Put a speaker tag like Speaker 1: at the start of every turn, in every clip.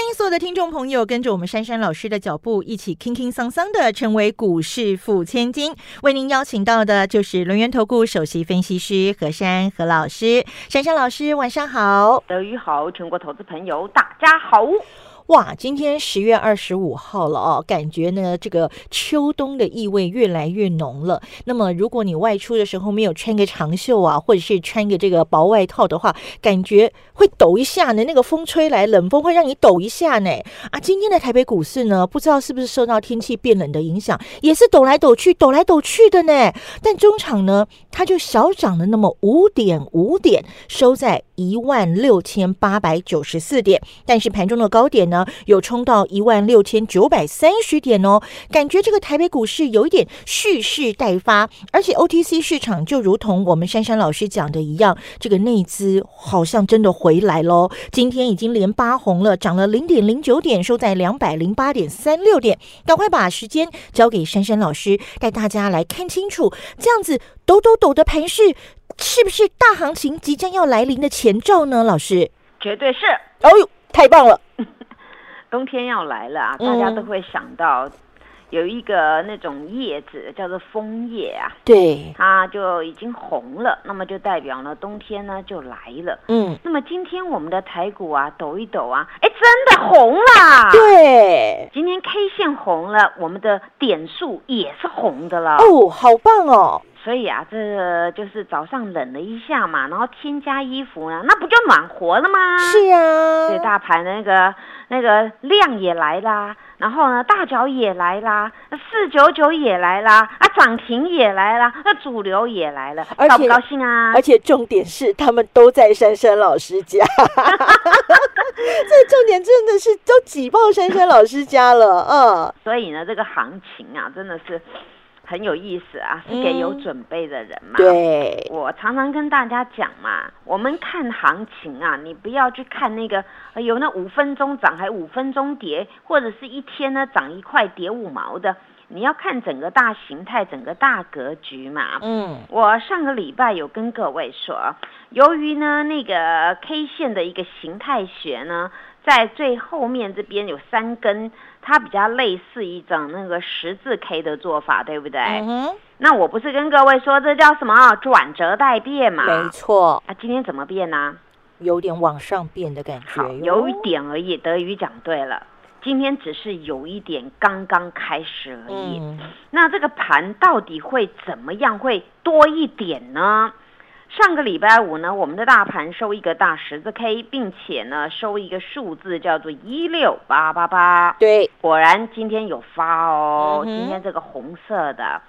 Speaker 1: 欢迎所有的听众朋友跟着我们珊珊老师的脚步，一起轻轻桑桑的成为股市富千金。为您邀请到的就是轮源投顾首席分析师何珊何老师。珊珊老师，晚上好。
Speaker 2: 德语好，全国投资朋友大家好。
Speaker 1: 哇，今天十月二十五号了哦，感觉呢这个秋冬的意味越来越浓了。那么如果你外出的时候没有穿个长袖啊，或者是穿个这个薄外套的话，感觉会抖一下呢。那个风吹来，冷风会让你抖一下呢。啊，今天的台北股市呢，不知道是不是受到天气变冷的影响，也是抖来抖去，抖来抖去的呢。但中场呢，它就小涨了那么五点五点，收在一万六千八百九十四点。但是盘中的高点呢？有冲到一万六千九百三十点哦，感觉这个台北股市有一点蓄势待发，而且 OTC 市场就如同我们珊珊老师讲的一样，这个内资好像真的回来喽。今天已经连八红了，涨了零点零九点，收在两百零八点三六点。赶快把时间交给珊珊老师，带大家来看清楚，这样子抖抖抖的盘势，是不是大行情即将要来临的前兆呢？老师，
Speaker 2: 绝对是。
Speaker 1: 哦呦，太棒了！
Speaker 2: 冬天要来了啊，大家都会想到有一个那种叶子叫做枫叶啊，
Speaker 1: 对，
Speaker 2: 它就已经红了，那么就代表呢冬天呢就来了。嗯，那么今天我们的台股啊抖一抖啊，哎，真的红了。
Speaker 1: 对，
Speaker 2: 今天 K 线红了，我们的点数也是红的了。
Speaker 1: 哦，好棒哦。
Speaker 2: 所以啊，这就是早上冷了一下嘛，然后添加衣服呢，那不就暖和了吗？
Speaker 1: 是啊，
Speaker 2: 对，大盘那个那个量也来啦，然后呢，大脚也来啦，四九九也来啦，啊，涨停也来啦，那主流也来了，高不高兴啊？
Speaker 1: 而且重点是他们都在珊珊老师家，这重点真的是都挤爆珊珊老师家了，嗯。
Speaker 2: 所以呢，这个行情啊，真的是。很有意思啊，是给有准备的人嘛。
Speaker 1: 对，
Speaker 2: 我常常跟大家讲嘛，我们看行情啊，你不要去看那个有那五分钟涨还五分钟跌，或者是一天呢涨一块跌五毛的，你要看整个大形态、整个大格局嘛。嗯，我上个礼拜有跟各位说，由于呢那个 K 线的一个形态学呢。在最后面这边有三根，它比较类似一种那个十字 K 的做法，对不对？嗯那我不是跟各位说这叫什么转折带变嘛？
Speaker 1: 没错。
Speaker 2: 啊，今天怎么变呢？
Speaker 1: 有点往上变的感觉。
Speaker 2: 好，有一点而已。德语讲对了，今天只是有一点刚刚开始而已。嗯。那这个盘到底会怎么样？会多一点呢？上个礼拜五呢，我们的大盘收一个大十字 K，并且呢收一个数字叫做一六八八八。
Speaker 1: 对，
Speaker 2: 果然今天有发哦，今天这个红色的，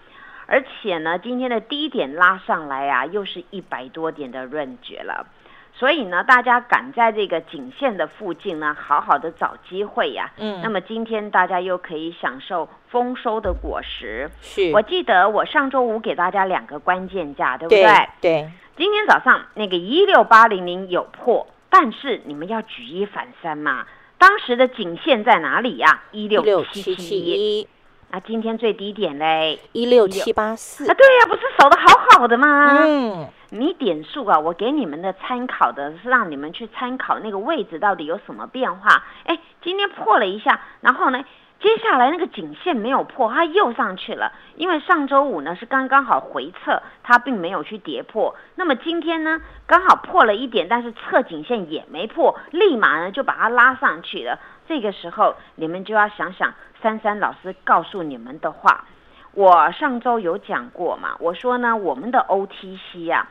Speaker 2: 而且呢今天的低点拉上来啊，又是一百多点的润觉了。所以呢，大家赶在这个颈线的附近呢，好好的找机会呀。嗯，那么今天大家又可以享受丰收的果实。
Speaker 1: 是
Speaker 2: 我记得我上周五给大家两个关键价，对不对？
Speaker 1: 对。
Speaker 2: 今天早上那个一六八零零有破，但是你们要举一反三嘛。当时的颈线在哪里呀？一六七七一。那今天最低点嘞？
Speaker 1: 一六七八四。
Speaker 2: 啊，对呀，不是守的好好的吗？嗯。你点数啊，我给你们的参考的是让你们去参考那个位置到底有什么变化。哎，今天破了一下，然后呢？接下来那个颈线没有破，它又上去了。因为上周五呢是刚刚好回撤，它并没有去跌破。那么今天呢刚好破了一点，但是侧颈线也没破，立马呢就把它拉上去了。这个时候你们就要想想珊珊老师告诉你们的话。我上周有讲过嘛，我说呢我们的 OTC 呀，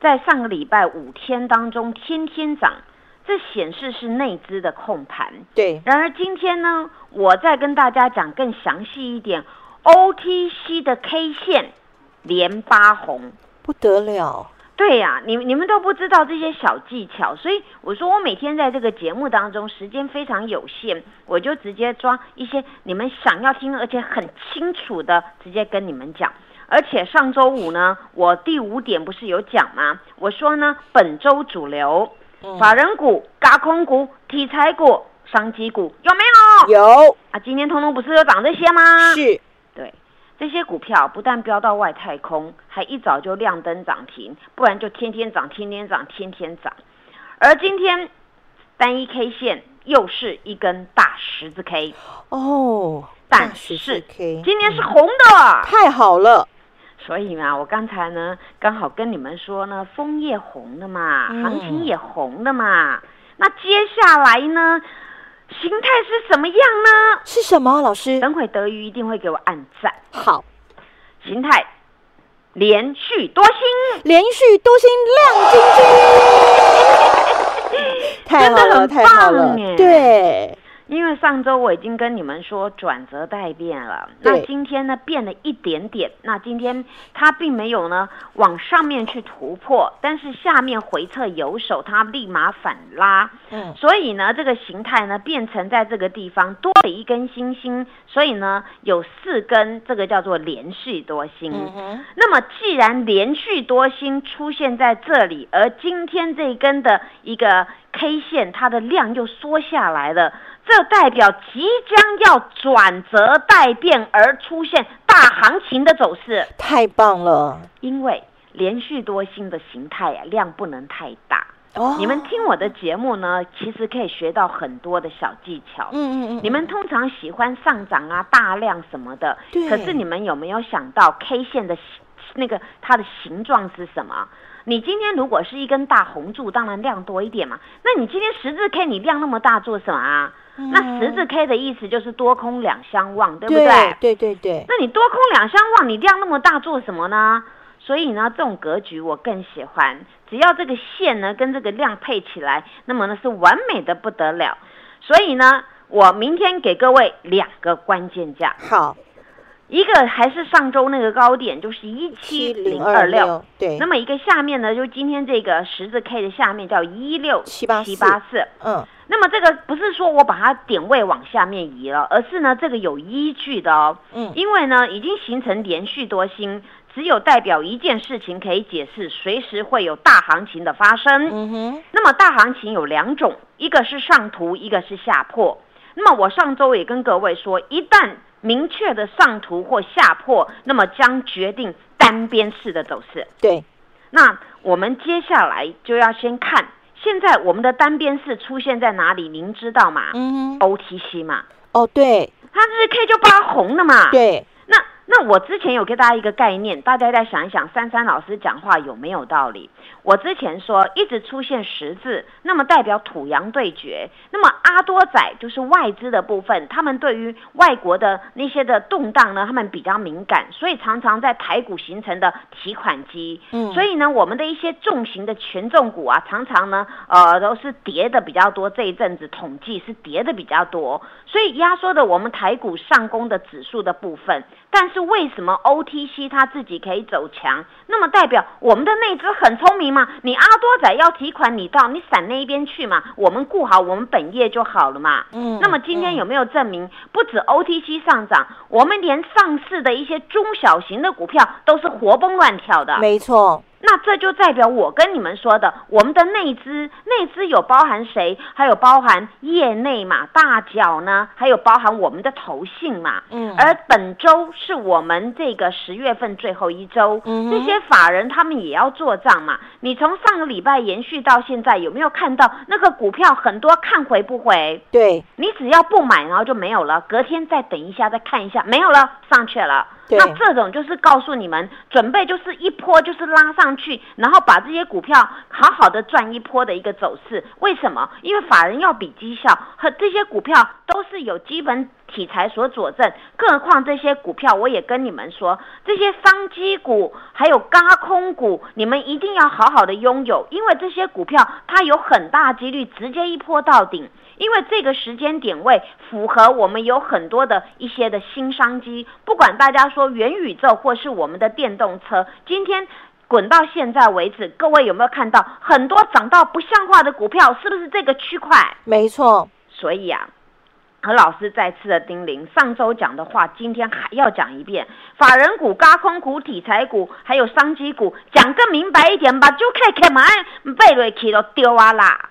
Speaker 2: 在上个礼拜五天当中天天涨。这显示是内资的控盘，
Speaker 1: 对。
Speaker 2: 然而今天呢，我再跟大家讲更详细一点，OTC 的 K 线连八红，
Speaker 1: 不得了。
Speaker 2: 对呀，你你们都不知道这些小技巧，所以我说我每天在这个节目当中时间非常有限，我就直接抓一些你们想要听而且很清楚的，直接跟你们讲。而且上周五呢，我第五点不是有讲吗？我说呢，本周主流法人股、高空股、题材股、商机股有没
Speaker 1: 有？有
Speaker 2: 啊，今天通通不是有涨这些吗？
Speaker 1: 是，
Speaker 2: 对，这些股票不但飙到外太空，还一早就亮灯涨停，不然就天天涨，天天涨，天天涨。而今天单一 K 线又是一根大十字 K
Speaker 1: 哦，
Speaker 2: 但是今天是红的，
Speaker 1: 太好了。
Speaker 2: 所以嘛，我刚才呢刚好跟你们说呢，枫叶红的嘛，行情也红的嘛。那接下来呢，形态是什么样呢？
Speaker 1: 是什么，老师？
Speaker 2: 等会德瑜一定会给我按赞。
Speaker 1: 好，
Speaker 2: 形态连续多星，
Speaker 1: 连续多星亮晶晶，太好了，太好了，对。
Speaker 2: 因为上周我已经跟你们说转折待变了，那今天呢变了一点点，那今天它并没有呢往上面去突破，但是下面回撤有手，它立马反拉，嗯，所以呢这个形态呢变成在这个地方多了一根星星，所以呢有四根，这个叫做连续多星。那么既然连续多星出现在这里，而今天这根的一个 K 线它的量又缩下来了。这代表即将要转折待变而出现大行情的走势，
Speaker 1: 太棒了！
Speaker 2: 因为连续多星的形态呀，量不能太大。哦，你们听我的节目呢，其实可以学到很多的小技巧。嗯嗯嗯。你们通常喜欢上涨啊、大量什么的，可是你们有没有想到 K 线的那个它的形状是什么？你今天如果是一根大红柱，当然量多一点嘛。那你今天十字 K 你量那么大做什么啊？那十字 K 的意思就是多空两相望，对不对？
Speaker 1: 对对对。
Speaker 2: 那你多空两相望，你量那么大做什么呢？所以呢，这种格局我更喜欢。只要这个线呢跟这个量配起来，那么呢是完美的不得了。所以呢，我明天给各位两个关键价。
Speaker 1: 好。
Speaker 2: 一个还是上周那个高点，就是一七零二六，
Speaker 1: 对。
Speaker 2: 那么一个下面呢，就今天这个十字 K 的下面叫一六
Speaker 1: 七八
Speaker 2: 七八四，嗯。那么这个不是说我把它点位往下面移了，而是呢这个有依据的哦，嗯。因为呢已经形成连续多星，只有代表一件事情可以解释，随时会有大行情的发生。嗯哼。那么大行情有两种，一个是上图，一个是下破。那么我上周也跟各位说，一旦明确的上图或下破，那么将决定单边式的走势。
Speaker 1: 对，
Speaker 2: 那我们接下来就要先看，现在我们的单边式出现在哪里？您知道吗？嗯，OTC 嘛。
Speaker 1: 哦，对，
Speaker 2: 它日 K 就发红了嘛。
Speaker 1: 对。
Speaker 2: 那我之前有给大家一个概念，大家再想一想，珊珊老师讲话有没有道理？我之前说一直出现十字，那么代表土洋对决。那么阿多仔就是外资的部分，他们对于外国的那些的动荡呢，他们比较敏感，所以常常在台股形成的提款机。嗯，所以呢，我们的一些重型的权重股啊，常常呢，呃，都是跌的比较多。这一阵子统计是跌的比较多，所以压缩的我们台股上攻的指数的部分，但是。为什么 OTC 它自己可以走强？那么代表我们的内资很聪明嘛？你阿多仔要提款，你到你闪那一边去嘛？我们顾好我们本业就好了嘛。嗯。那么今天有没有证明，不止 OTC 上涨，我们连上市的一些中小型的股票都是活蹦乱跳的？
Speaker 1: 没错。
Speaker 2: 那这就代表我跟你们说的，我们的内资，内资有包含谁？还有包含业内嘛，大脚呢？还有包含我们的投信嘛？嗯。而本周是我们这个十月份最后一周，这些法人他们也要做账嘛。你从上个礼拜延续到现在，有没有看到那个股票很多看回不回？
Speaker 1: 对。
Speaker 2: 你只要不买，然后就没有了。隔天再等一下，再看一下，没有了，上去了。那这种就是告诉你们，准备就是一波就是拉上去，然后把这些股票好好的赚一波的一个走势。为什么？因为法人要比绩效，和这些股票都是有基本题材所佐证。更何况这些股票，我也跟你们说，这些商机股还有高空股，你们一定要好好的拥有，因为这些股票它有很大几率直接一波到顶。因为这个时间点位符合我们有很多的一些的新商机，不管大家说元宇宙或是我们的电动车，今天滚到现在为止，各位有没有看到很多涨到不像话的股票？是不是这个区块？
Speaker 1: 没错。
Speaker 2: 所以啊，何老师再次的叮咛，上周讲的话，今天还要讲一遍。法人股、高空股、题材股，还有商机股，讲更明白一点吧，就可以开门背瑞去都丢啊啦！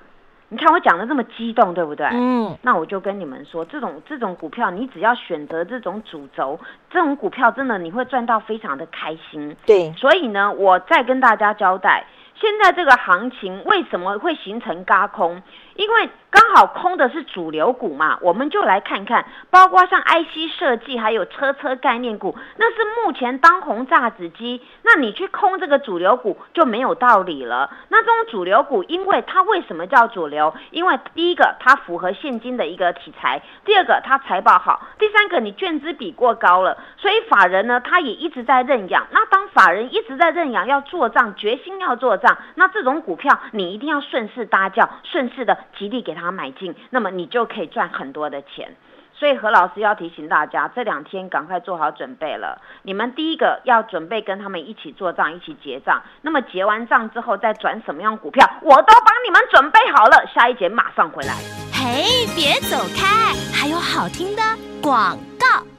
Speaker 2: 你看我讲的这么激动，对不对？嗯。那我就跟你们说，这种这种股票，你只要选择这种主轴，这种股票真的你会赚到非常的开心。
Speaker 1: 对。
Speaker 2: 所以呢，我再跟大家交代，现在这个行情为什么会形成嘎空？因为刚好空的是主流股嘛，我们就来看看，包括像 IC 设计，还有车车概念股，那是目前当红炸子机。那你去空这个主流股就没有道理了。那这种主流股，因为它为什么叫主流？因为第一个它符合现金的一个题材，第二个它财报好，第三个你券资比过高了，所以法人呢他也一直在认养。那当法人一直在认养，要做账，决心要做账，那这种股票你一定要顺势搭轿，顺势的。极力给他买进，那么你就可以赚很多的钱。所以何老师要提醒大家，这两天赶快做好准备了。你们第一个要准备跟他们一起做账，一起结账。那么结完账之后再转什么样股票，我都帮你们准备好了。下一节马上回来。嘿，别走开，还有好听的
Speaker 1: 广告。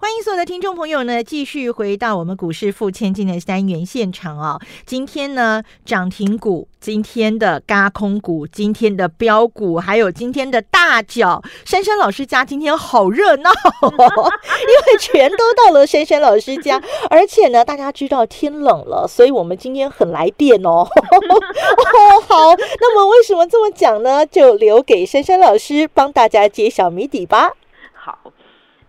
Speaker 1: 欢迎所有的听众朋友呢，继续回到我们股市付千金的单元现场哦！今天呢，涨停股、今天的嘎空股、今天的标股，还有今天的大脚，珊珊老师家今天好热闹，因为全都到了珊珊老师家，而且呢，大家知道天冷了，所以我们今天很来电哦。好，那么为什么这么讲呢？就留给珊珊老师帮大家揭晓谜底吧。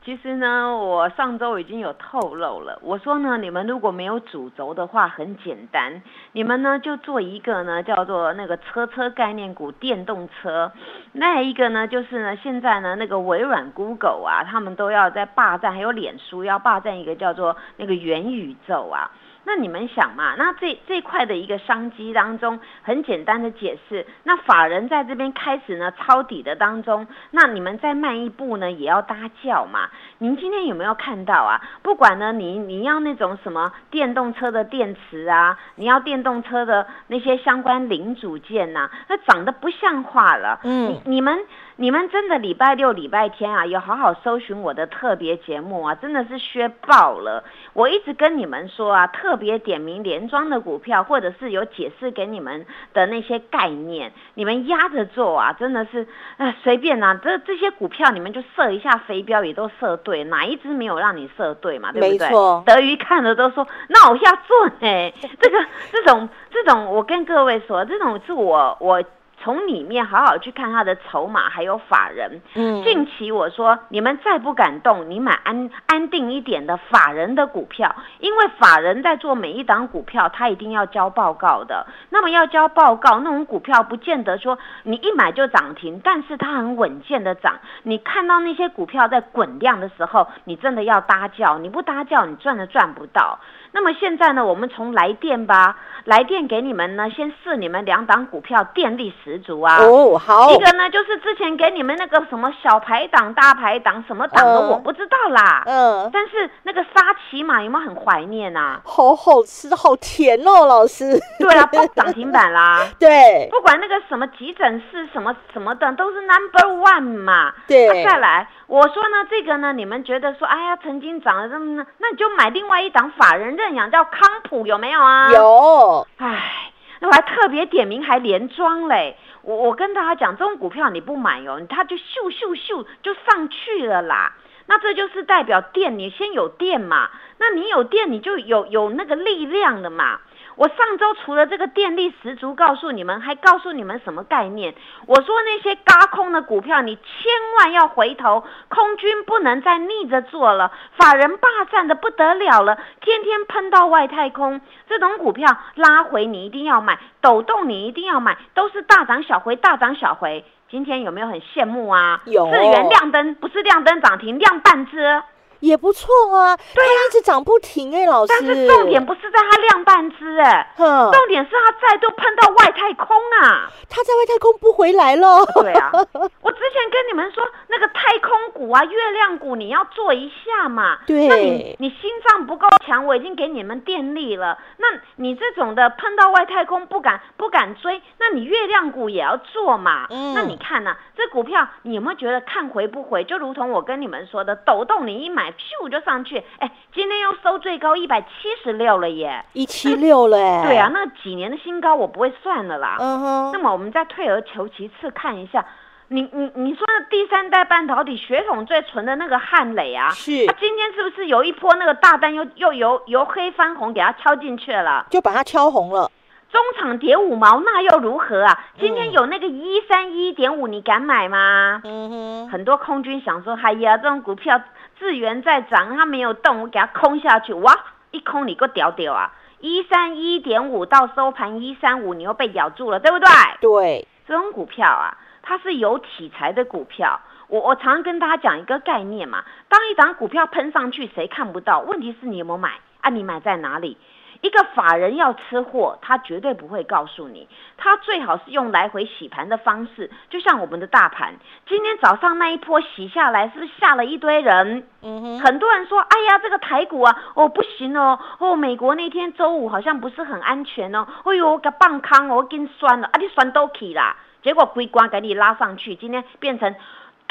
Speaker 2: 其实呢，我上周已经有透露了。我说呢，你们如果没有主轴的话，很简单，你们呢就做一个呢，叫做那个车车概念股，电动车。那一个呢，就是呢，现在呢，那个微软、Google 啊，他们都要在霸占，还有脸书要霸占一个叫做那个元宇宙啊。那你们想嘛？那这这块的一个商机当中，很简单的解释，那法人在这边开始呢抄底的当中，那你们再慢一步呢，也要搭轿嘛。您今天有没有看到啊？不管呢，你你要那种什么电动车的电池啊，你要电动车的那些相关零组件呐，那长得不像话了。嗯，你们。你们真的礼拜六、礼拜天啊，有好好搜寻我的特别节目啊，真的是削爆了。我一直跟你们说啊，特别点名连庄的股票，或者是有解释给你们的那些概念，你们压着做啊，真的是，呃，随便啊，这这些股票你们就设一下飞镖，也都设对，哪一只没有让你设对嘛？对不对？德瑜看了都说，那我要做哎，这个这种这种，我跟各位说，这种是我我。从里面好好去看他的筹码，还有法人。嗯，近期我说你们再不敢动，你买安安定一点的法人的股票，因为法人在做每一档股票，他一定要交报告的。那么要交报告，那种股票不见得说你一买就涨停，但是它很稳健的涨。你看到那些股票在滚量的时候，你真的要搭轿，你不搭轿，你赚都赚不到。那么现在呢，我们从来电吧，来电给你们呢，先试你们两档股票，电力十足啊。
Speaker 1: 哦，好。
Speaker 2: 一个呢，就是之前给你们那个什么小排档、大排档什么档的，我不知道啦。嗯。但是那个沙琪玛有没有很怀念呐？
Speaker 1: 好好吃，好甜哦，老师。
Speaker 2: 对啊，不涨停板啦。
Speaker 1: 对。
Speaker 2: 不管那个什么急诊室什么什么的，都是 number one 嘛。
Speaker 1: 对。
Speaker 2: 再来。我说呢，这个呢，你们觉得说，哎呀，曾经涨了这么，那你就买另外一档法人认养，叫康普，有没有啊？
Speaker 1: 有。
Speaker 2: 哎，那我还特别点名，还连庄嘞。我我跟大家讲，这种股票你不买哦，它就咻咻咻就上去了啦。那这就是代表电，你先有电嘛，那你有电，你就有有那个力量的嘛。我上周除了这个电力十足，告诉你们，还告诉你们什么概念？我说那些嘎空的股票，你千万要回头，空军不能再逆着做了，法人霸占的不得了了，天天喷到外太空，这种股票拉回你一定要买，抖动你一定要买，都是大涨小回，大涨小回。今天有没有很羡慕啊？
Speaker 1: 有，
Speaker 2: 智元亮灯，不是亮灯涨停，亮半只。
Speaker 1: 也不错啊，它一直涨不停哎，老师。
Speaker 2: 但是重点不是在它亮半只哎，重点是它再度碰到外太空啊，
Speaker 1: 它在外太空不回来了。
Speaker 2: 对啊，我之前跟你们说那个太空股啊、月亮股你要做一下嘛。
Speaker 1: 对。
Speaker 2: 那你你心脏不够强，我已经给你们电力了。那你这种的碰到外太空不敢不敢追，那你月亮股也要做嘛。嗯。那你看呢，这股票你有没有觉得看回不回？就如同我跟你们说的，抖动你一买。咻就上去，哎，今天又收最高一百七十六了耶，
Speaker 1: 一七六了哎，
Speaker 2: 对啊，那几年的新高我不会算了啦。嗯哼，那么我们再退而求其次看一下，你你你说的第三代半导体血统最纯的那个汉磊啊，
Speaker 1: 是，
Speaker 2: 他今天是不是有一波那个大单又又由由黑翻红给他敲进去了，
Speaker 1: 就把它敲红了。
Speaker 2: 中场跌五毛，那又如何啊？今天有那个一三一点五，你敢买吗？嗯哼，很多空军想说，哎呀，这种股票。资源在涨，它没有动，我给它空下去，哇，一空你个屌屌啊！一三一点五到收盘一三五，你又被咬住了，对不对？
Speaker 1: 对，
Speaker 2: 这种股票啊，它是有题材的股票。我我常跟大家讲一个概念嘛，当一张股票喷上去，谁看不到？问题是你有没有买啊？你买在哪里？一个法人要吃货，他绝对不会告诉你，他最好是用来回洗盘的方式，就像我们的大盘，今天早上那一波洗下来，是不是吓了一堆人？嗯哼，很多人说，哎呀，这个台股啊，哦不行哦，哦美国那天周五好像不是很安全哦，哎呦，个棒康我跟酸了，啊你酸都起啦，结果归关给你拉上去，今天变成。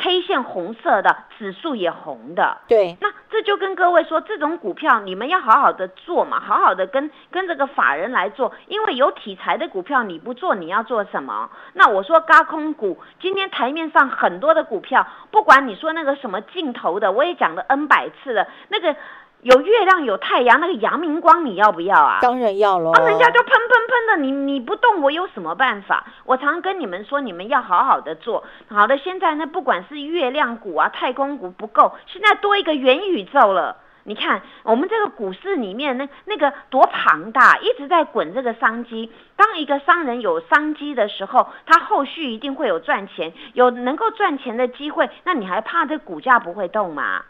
Speaker 2: K 线红色的指数也红的，
Speaker 1: 对，
Speaker 2: 那这就跟各位说，这种股票你们要好好的做嘛，好好的跟跟这个法人来做，因为有题材的股票你不做，你要做什么？那我说高空股，今天台面上很多的股票，不管你说那个什么镜头的，我也讲了 N 百次了，那个。有月亮有太阳，那个阳明光你要不要啊？
Speaker 1: 当然要喽。
Speaker 2: 啊，人家就喷喷喷的，你你不动，我有什么办法？我常跟你们说，你们要好好的做。好的，现在呢，不管是月亮股啊、太空股不够，现在多一个元宇宙了。你看，我们这个股市里面那那个多庞大，一直在滚这个商机。当一个商人有商机的时候，他后续一定会有赚钱，有能够赚钱的机会。那你还怕这股价不会动吗？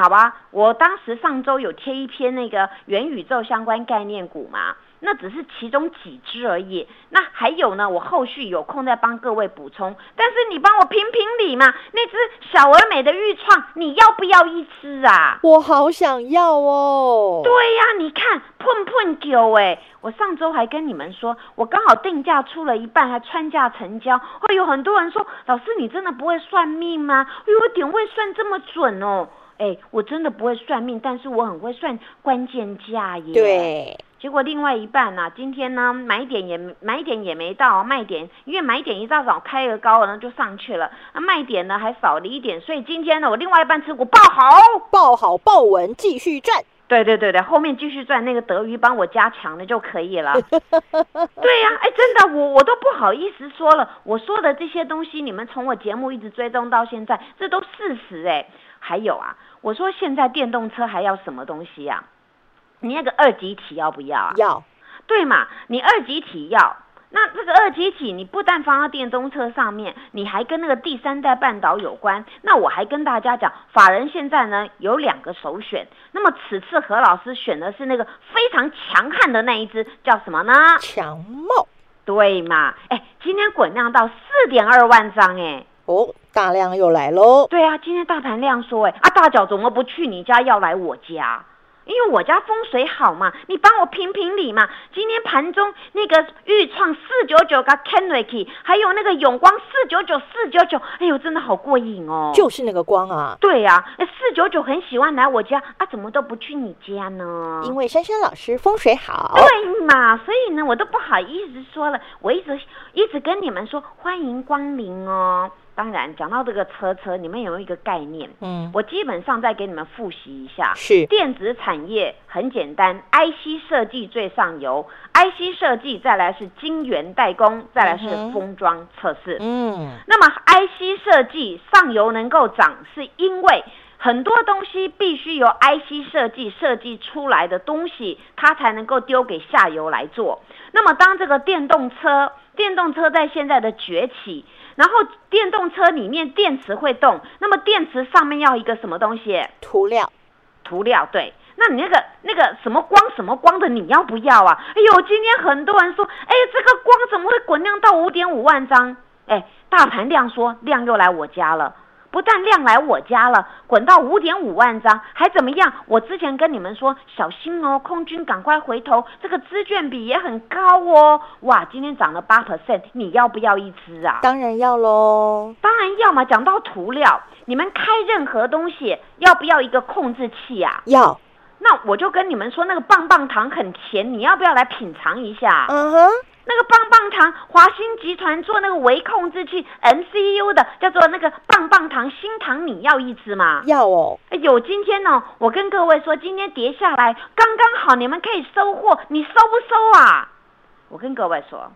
Speaker 2: 好吧，我当时上周有贴一篇那个元宇宙相关概念股嘛，那只是其中几只而已。那还有呢，我后续有空再帮各位补充。但是你帮我评评理嘛，那只小而美的玉创，你要不要一只啊？
Speaker 1: 我好想要哦。
Speaker 2: 对呀，你看碰碰九哎，我上周还跟你们说，我刚好定价出了一半，还穿价成交。会有很多人说，老师你真的不会算命吗？哎呦，点位算这么准哦。哎，我真的不会算命，但是我很会算关键价耶。
Speaker 1: 对，
Speaker 2: 结果另外一半呢，今天呢买点也买点也没到，卖点因为买点一大早开个高，然后就上去了，那卖点呢还少了一点，所以今天呢我另外一半持股爆好，
Speaker 1: 爆好爆稳，继续赚。
Speaker 2: 对对对对，后面继续赚，那个德鱼帮我加强了就可以了。对呀，哎，真的，我我都不好意思说了，我说的这些东西，你们从我节目一直追踪到现在，这都事实哎。还有啊。我说现在电动车还要什么东西呀？你那个二级体要不要啊？
Speaker 1: 要，
Speaker 2: 对嘛？你二级体要，那这个二极体你不但放到电动车上面，你还跟那个第三代半导有关。那我还跟大家讲，法人现在呢有两个首选。那么此次何老师选的是那个非常强悍的那一只，叫什么呢？
Speaker 1: 强茂。
Speaker 2: 对嘛？哎，今天滚量到四点二万张，哎。
Speaker 1: 哦，大量又来喽！
Speaker 2: 对啊，今天大盘量说，哎，啊，大脚怎么不去你家，要来我家？因为我家风水好嘛，你帮我评评理嘛。今天盘中那个豫创四九九跟 k e n r i k 还有那个永光四九九四九九，哎呦，真的好过瘾哦！
Speaker 1: 就是那个光啊！
Speaker 2: 对呀，四九九很喜欢来我家啊，怎么都不去你家呢？
Speaker 1: 因为珊珊老师风水好。
Speaker 2: 对嘛，所以呢，我都不好意思说了，我一直一直跟你们说欢迎光临哦。当然，讲到这个车车，你们有没有一个概念？
Speaker 1: 嗯，
Speaker 2: 我基本上再给你们复习一下。
Speaker 1: 是
Speaker 2: 电子产业很简单，IC 设计最上游，IC 设计再来是晶圆代工，再来是封装测试。
Speaker 1: 嗯，
Speaker 2: 那么 IC 设计上游能够涨，是因为很多东西必须由 IC 设计设计出来的东西，它才能够丢给下游来做。那么当这个电动车，电动车在现在的崛起。然后电动车里面电池会动，那么电池上面要一个什么东西？
Speaker 1: 涂料，
Speaker 2: 涂料对。那你那个那个什么光什么光的你要不要啊？哎呦，今天很多人说，哎，这个光怎么会滚量到五点五万张？哎，大盘量说量又来我家了。不但量来我家了，滚到五点五万张，还怎么样？我之前跟你们说小心哦，空军赶快回头，这个资券比也很高哦。哇，今天涨了八 percent，你要不要一支啊？
Speaker 1: 当然要喽，
Speaker 2: 当然要嘛。讲到涂料，你们开任何东西要不要一个控制器啊？
Speaker 1: 要。
Speaker 2: 那我就跟你们说，那个棒棒糖很甜，你要不要来品尝一下？
Speaker 1: 嗯哼。
Speaker 2: 那个棒棒糖，华兴集团做那个微控制器 MCU 的，叫做那个棒棒糖新糖，你要一支吗？
Speaker 1: 要哦。
Speaker 2: 哎呦，今天呢，我跟各位说，今天跌下来刚刚好，你们可以收货，你收不收啊？我跟各位说。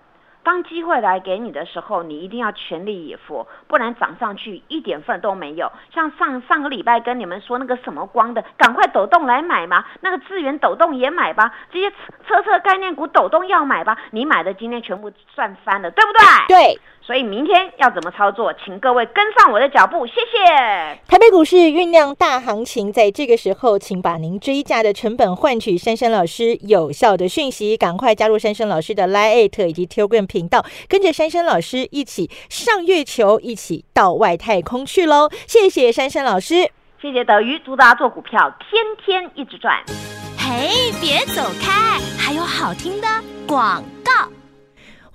Speaker 2: 当机会来给你的时候，你一定要全力以赴，不然涨上去一点份都没有。像上上个礼拜跟你们说那个什么光的，赶快抖动来买嘛，那个资源抖动也买吧，这些车车概念股抖动要买吧，你买的今天全部赚翻了，对不对？
Speaker 1: 对。
Speaker 2: 所以明天要怎么操作，请各位跟上我的脚步，谢谢。
Speaker 1: 台北股市酝酿大行情，在这个时候，请把您追价的成本换取珊珊老师有效的讯息，赶快加入珊珊老师的 Line 以及 Telegram 频道，跟着珊珊老师一起上月球，一起到外太空去喽！谢谢珊珊老师，
Speaker 2: 谢谢德瑜，祝大家做股票天天一直赚。
Speaker 3: 嘿，别走开，还有好听的广告。